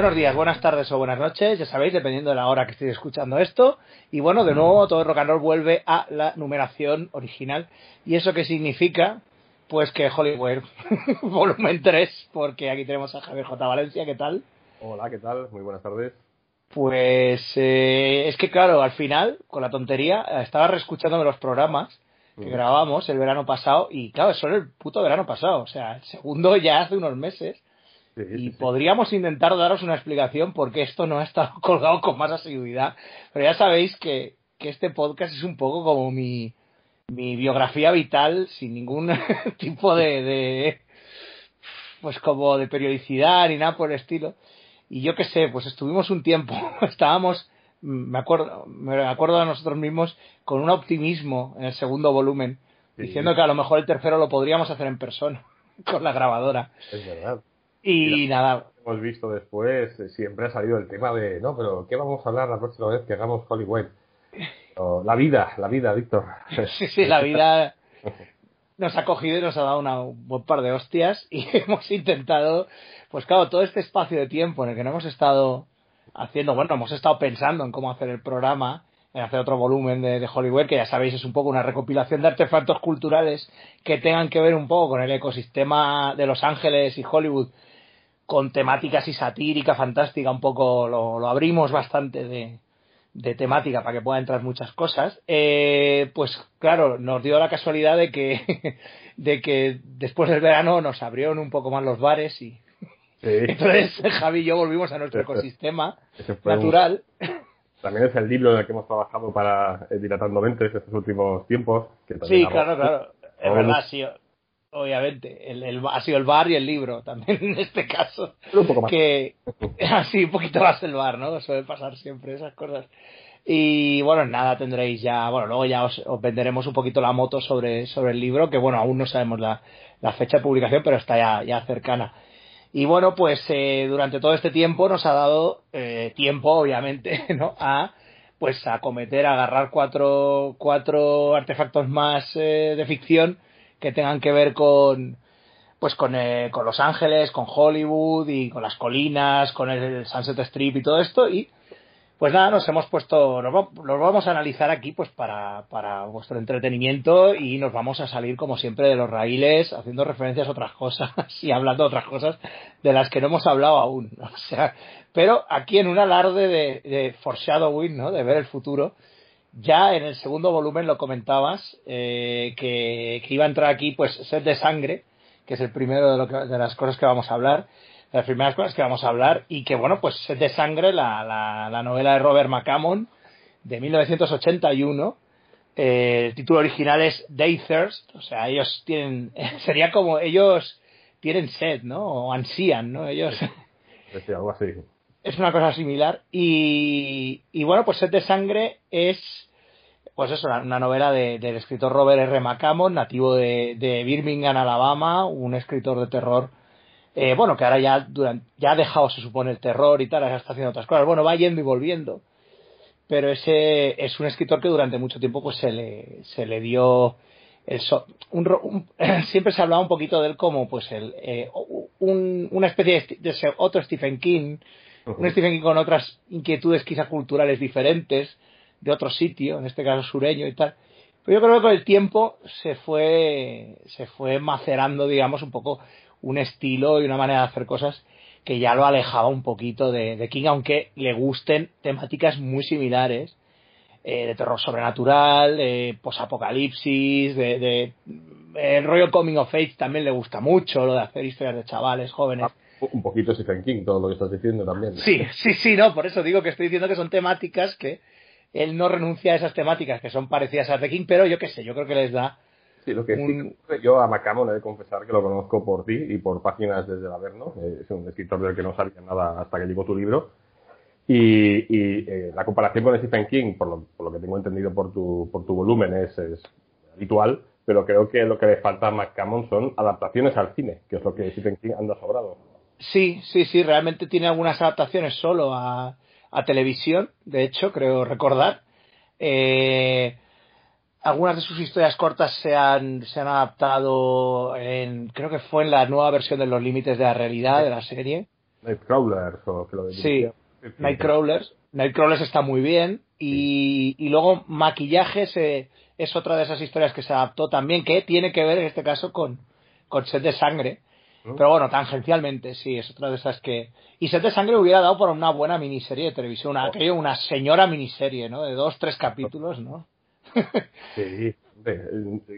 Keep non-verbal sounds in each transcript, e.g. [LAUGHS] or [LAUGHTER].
Buenos días, buenas tardes o buenas noches, ya sabéis, dependiendo de la hora que estéis escuchando esto. Y bueno, de nuevo, todo el rock and roll vuelve a la numeración original. ¿Y eso qué significa? Pues que Hollywood [LAUGHS] volumen 3, porque aquí tenemos a Javier J. Valencia, ¿qué tal? Hola, ¿qué tal? Muy buenas tardes. Pues eh, es que claro, al final, con la tontería, estaba reescuchándome los programas que Mm. grabamos el verano pasado y claro, solo el puto verano pasado, o sea, el segundo ya hace unos meses Sí, sí, y podríamos intentar daros una explicación por qué esto no ha estado [LAUGHS] colgado con más asiduidad, pero ya sabéis que, que este podcast es un poco como mi, mi biografía vital sin ningún [LAUGHS] tipo de, de pues como de periodicidad ni nada por el estilo. Y yo qué sé, pues estuvimos un tiempo, [LAUGHS] estábamos, me acuerdo, me acuerdo de nosotros mismos con un optimismo en el segundo volumen, Sí. diciendo que a lo mejor el tercero lo podríamos hacer en persona, con la grabadora. Es verdad. Y nada, Hemos visto después, eh, siempre ha salido el tema de, no, pero ¿qué vamos a hablar la próxima vez que hagamos Hollywood? O, la vida, la vida, Víctor. [LAUGHS] sí, sí, la vida nos ha cogido y nos ha dado una, un buen par de hostias y [LAUGHS] hemos intentado, pues claro, todo este espacio de tiempo en el que no hemos estado haciendo, bueno, hemos estado pensando en cómo hacer el programa, en hacer otro volumen de, de Hollywood, que ya sabéis es un poco una recopilación de artefactos culturales que tengan que ver un poco con el ecosistema de Los Ángeles y Hollywood, con temática así satírica, fantástica, un poco lo, lo abrimos bastante de, de temática para que pueda entrar muchas cosas, eh, pues claro, nos dio la casualidad de que, [LAUGHS] de que después del verano nos abrieron un poco más los bares y [LAUGHS] Sí, entonces [LAUGHS] Javi y yo volvimos a nuestro ecosistema un- natural. también es el libro en el que hemos trabajado para eh, Dilatando Mentes estos últimos tiempos. Que Sí, claro, claro. Es verdad, sí. Obviamente. El, el- ha sido el bar y el libro también [LAUGHS] en este caso. Pero un poco más. que [LAUGHS] así un poquito más el bar, ¿no? Suele pasar siempre esas cosas. Y bueno, nada, tendréis ya, bueno, luego ya os, os venderemos un poquito la moto sobre, sobre el libro, que bueno, aún no sabemos la, la fecha de publicación, pero está ya, ya cercana. Y bueno, pues eh, durante todo este tiempo nos ha dado eh, tiempo, obviamente, [LAUGHS] ¿no? A pues a cometer, a agarrar cuatro, cuatro artefactos más eh, de ficción que tengan que ver con, pues con, eh, con Los Ángeles, con Hollywood y con las colinas, con el Sunset Strip y todo esto. Y pues nada, nos hemos puesto, los vamos a analizar aquí pues para, para vuestro entretenimiento y nos vamos a salir como siempre de los raíles haciendo referencias a otras cosas [LAUGHS] y hablando de otras cosas de las que no hemos hablado aún. [LAUGHS] O sea, pero aquí en un alarde de, de foreshadowing, ¿no? De ver el futuro. Ya en el segundo volumen lo comentabas, eh, que, iba a entrar aquí pues Sed de Sangre, que es el primero de, lo que- de las cosas que vamos a hablar, de las primeras cosas que vamos a hablar, y que bueno, pues Sed de Sangre, la, la, la novela de Robert McCammon de 1981, eh, el título original es Day Thirst, o sea, ellos tienen, [LAUGHS] sería como ellos tienen sed, ¿no? O ansían, ¿no? Ellos algo así. Es una cosa similar. Y, y bueno, pues Sed de Sangre es, pues eso, una, novela de- del escritor Robert R. McCammon, nativo de, de Birmingham, Alabama, un escritor de terror, eh, bueno, que ahora ya, durante, ya ha dejado, se supone, el terror y tal, ahora está haciendo otras cosas. Bueno, va yendo y volviendo. Pero ese es un escritor que durante mucho tiempo pues se le, se le dio el so- un, un- [CLEARS THROAT] siempre se hablaba un poquito de él como pues el eh, un- una especie de, de otro Stephen King. Un Stephen King con otras inquietudes quizá culturales diferentes de otro sitio, en este caso sureño y tal. Pero yo creo que con el tiempo se fue, se fue macerando, digamos, un poco un estilo y una manera de hacer cosas que ya lo alejaba un poquito de, de King, aunque le gusten temáticas muy similares, eh, de terror sobrenatural, de posapocalipsis, de, de el rollo coming of age también le gusta mucho, lo de hacer historias de chavales jóvenes. Ah, Un poquito Stephen King, todo lo que estás diciendo también. Sí, sí, sí, no, por eso digo que estoy diciendo que son temáticas que él no renuncia a esas temáticas que son parecidas a las de King, pero yo qué sé, yo creo que les da. Sí, lo que sí Un- que yo a Macamo he de confesar que lo conozco por ti y por páginas desde el Averno. Es un escritor del que no sabía nada hasta que llegó tu libro. Y, y, eh, la comparación con Stephen King, por lo, por lo que tengo entendido por tu, por tu volumen, es, es habitual, pero creo que lo que le falta a McCammon son adaptaciones al cine, que es lo que Stephen King anda sobrado. Sí, sí, sí, realmente tiene algunas adaptaciones solo a, a televisión, de hecho, creo recordar. Eh, algunas de sus historias cortas se han, se han adaptado en, creo que fue en la nueva versión de Los Límites de la Realidad de la serie. Nightcrawlers o que lo Sí, Nightcrawlers. Nightcrawlers está muy bien. Y, y luego Maquillajes eh, es otra de esas historias que se adaptó también, que tiene que ver en este caso con, con Set de Sangre. Pero bueno, tangencialmente, sí, es otra de esas que. Y Set de Sangre hubiera dado por una buena miniserie de televisión, una, oh. una señora miniserie, ¿no? De dos, tres capítulos, ¿no? [LAUGHS] sí,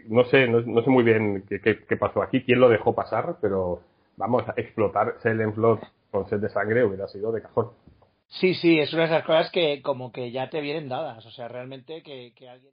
no sé, no, sé muy bien qué, qué, pasó aquí, quién lo dejó pasar, pero vamos, a explotar Silent Flood con Set de Sangre hubiera sido de cajón. Sí, sí, es una de esas cosas que como que ya te vienen dadas, o sea, realmente que, que alguien...